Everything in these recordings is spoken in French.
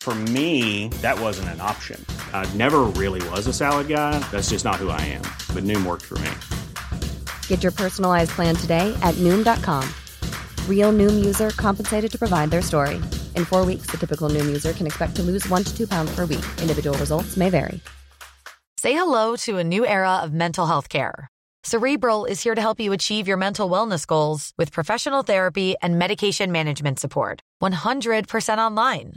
For me, that wasn't an option. I never really was a salad guy. That's just not who I am. But Noom worked for me. Get your personalized plan today at Noom.com. Real Noom user compensated to provide their story. In four weeks, the typical Noom user can expect to lose one to two pounds per week. Individual results may vary. Say hello to a new era of mental health care. Cerebral is here to help you achieve your mental wellness goals with professional therapy and medication management support. 100% online.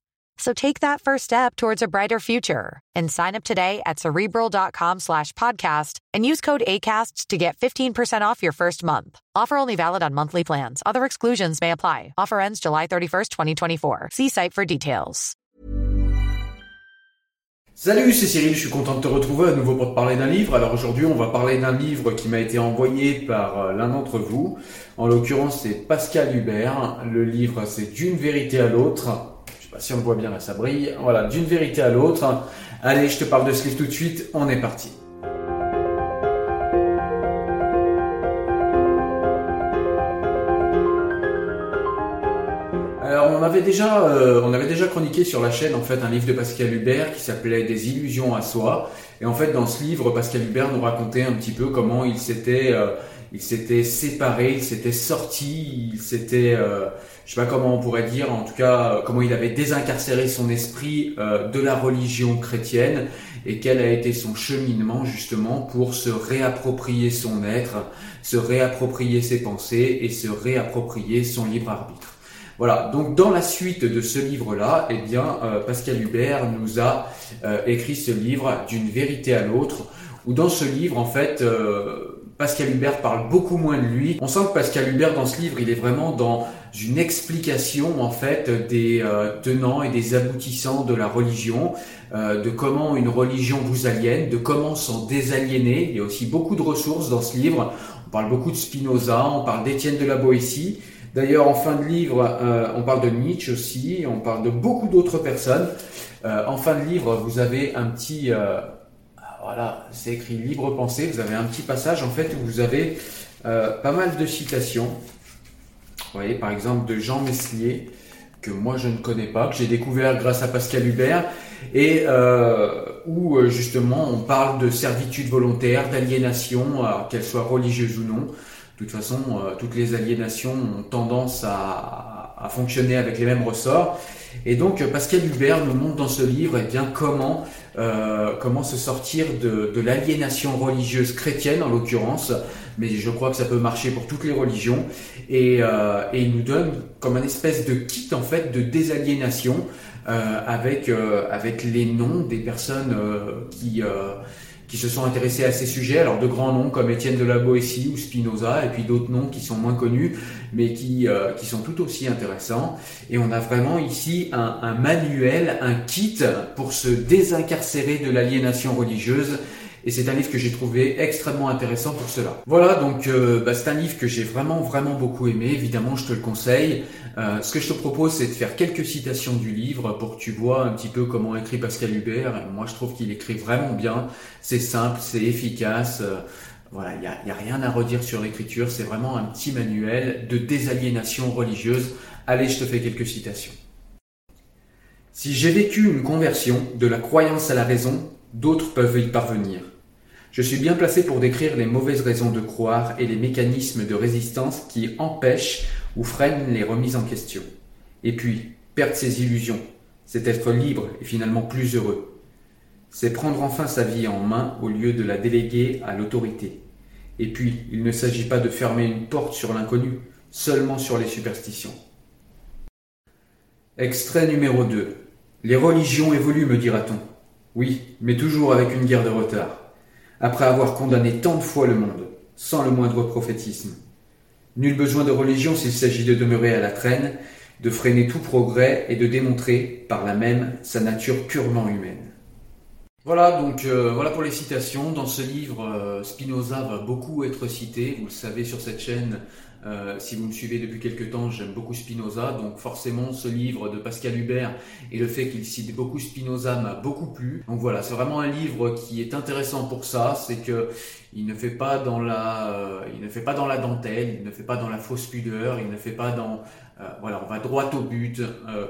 So take that first step towards a brighter future and sign up today at cerebral.com slash podcast and use code ACasts to get 15% off your first month. Offer only valid on monthly plans. Other exclusions may apply. Offer ends July 31st, 2024. See site for details. Salut, c'est Cyril, je suis content de te retrouver à nouveau pour parler d'un livre. Alors aujourd'hui, on va parler d'un livre qui m'a été envoyé par euh, l'un d'entre vous. En l'occurrence, c'est Pascal Hubert. Le livre, c'est D'une vérité à l'autre. Si on le voit bien là, ça brille. Voilà, D'une vérité à l'autre. Allez, je te parle de ce livre tout de suite. On est parti. Alors on avait déjà, euh, on avait déjà chroniqué sur la chaîne en fait un livre de Pascal Hubert qui s'appelait Des illusions à soi. Et en fait dans ce livre, Pascal Hubert nous racontait un petit peu comment il s'était, euh, il s'était séparé, il s'était sorti, il s'était, euh, je sais pas comment on pourrait dire, en tout cas euh, comment il avait désincarcéré son esprit euh, de la religion chrétienne et quel a été son cheminement justement pour se réapproprier son être, se réapproprier ses pensées et se réapproprier son libre arbitre. Voilà, donc dans la suite de ce livre-là, eh bien, euh, Pascal Hubert nous a écrit ce livre d'une vérité à l'autre, où dans ce livre, en fait, euh, Pascal Hubert parle beaucoup moins de lui. On sent que Pascal Hubert, dans ce livre, il est vraiment dans une explication, en fait, des tenants et des aboutissants de la religion, de comment une religion vous aliène, de comment s'en désaliéner. Il y a aussi beaucoup de ressources dans ce livre. On parle beaucoup de Spinoza, on parle d'Étienne de la Boétie. D'ailleurs, en fin de livre, euh, on parle de Nietzsche aussi, on parle de beaucoup d'autres personnes. Euh, en fin de livre, vous avez un petit, euh, voilà, c'est écrit libre pensée. Vous avez un petit passage en fait où vous avez pas mal de citations. Vous voyez, par exemple, de Jean Meslier que moi je ne connais pas, que j'ai découvert grâce à Pascal Hubert, et où justement on parle de servitude volontaire, d'aliénation, qu'elle soit religieuse ou non. De toute façon, euh, toutes les aliénations ont tendance à, fonctionner avec les mêmes ressorts. Et donc, Pascal Hubert nous montre dans ce livre eh bien, comment, euh, comment se sortir de, de l'aliénation religieuse chrétienne, en l'occurrence, mais je crois que ça peut marcher pour toutes les religions. Et, euh, et il nous donne comme un espèce de kit, en fait, de désaliénation euh, avec, euh, avec les noms des personnes euh, qui qui se sont intéressés à ces sujets. Alors de grands noms comme Étienne de la Boétie ou Spinoza, et puis d'autres noms qui sont moins connus, mais qui, euh, qui sont tout aussi intéressants. Et on a vraiment ici un, un manuel, un kit pour se désincarcérer de l'aliénation religieuse et c'est un livre que j'ai trouvé extrêmement intéressant pour cela. Voilà, donc euh, bah, c'est un livre que j'ai vraiment vraiment beaucoup aimé. Évidemment, je te le conseille. Euh, ce que je te propose, c'est de faire quelques citations du livre pour que tu vois un petit peu comment écrit Pascal Hubert. moi, je trouve qu'il écrit vraiment bien. C'est simple, c'est efficace. Euh, voilà, il n'y y a rien à redire sur l'écriture. C'est vraiment un petit manuel de désaliénation religieuse. Allez, je te fais quelques citations. Si j'ai vécu une conversion de la croyance à la raison, d'autres peuvent y parvenir. Je suis bien placé pour décrire les mauvaises raisons de croire et les mécanismes de résistance qui empêchent ou freinent les remises en question. Et puis, perdre ses illusions, c'est être libre et finalement plus heureux. C'est prendre enfin sa vie en main au lieu de la déléguer à l'autorité. Et puis, il ne s'agit pas de fermer une porte sur l'inconnu, seulement sur les superstitions. Extrait numéro 2. Les religions évoluent, me dira-t-on. Oui, mais toujours avec une guerre de retard. Après avoir condamné tant de fois le monde, sans le moindre prophétisme. Nul besoin de religion s'il s'agit de demeurer à la traîne, de freiner tout progrès et de démontrer, par là même, sa nature purement humaine. Voilà, donc euh, voilà pour les citations. Dans ce livre, euh, Spinoza va beaucoup être cité. Vous le savez sur cette chaîne, euh, si vous me suivez depuis quelques temps, j'aime beaucoup Spinoza. Donc forcément, ce livre de Pascal Hubert et le fait qu'il cite beaucoup Spinoza m'a beaucoup plu. Donc voilà, c'est vraiment un livre qui est intéressant pour ça. C'est que il ne fait pas dans la, il ne fait pas dans la dentelle, il ne fait pas dans la fausse pudeur, il ne fait pas dans voilà, on va droit au but.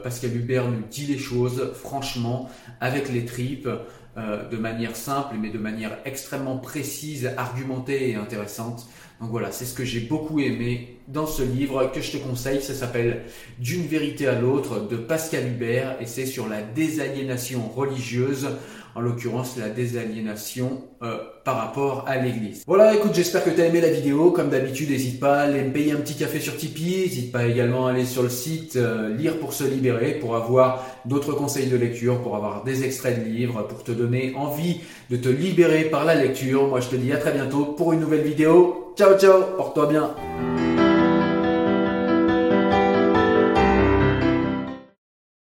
Pascal Hubert nous dit les choses franchement, avec les tripes. Euh, de manière simple, mais de manière extrêmement précise, argumentée et intéressante. Donc voilà, c'est ce que j'ai beaucoup aimé dans ce livre que je te conseille. Ça s'appelle D'une vérité à l'autre de Pascal Hubert et c'est sur la désaliénation religieuse en l'occurrence la désaliénation euh, par rapport à l'église. Voilà, écoute, j'espère que tu as aimé la vidéo. Comme d'habitude, n'hésite pas à aller me payer un petit café sur Tipeee. N'hésite pas également à aller sur le site euh, Lire pour se libérer pour avoir d'autres conseils de lecture, pour avoir des extraits de livres, pour te donner envie de te libérer par la lecture. Moi, je te dis à très bientôt pour une nouvelle vidéo. Ciao, ciao, porte-toi bien.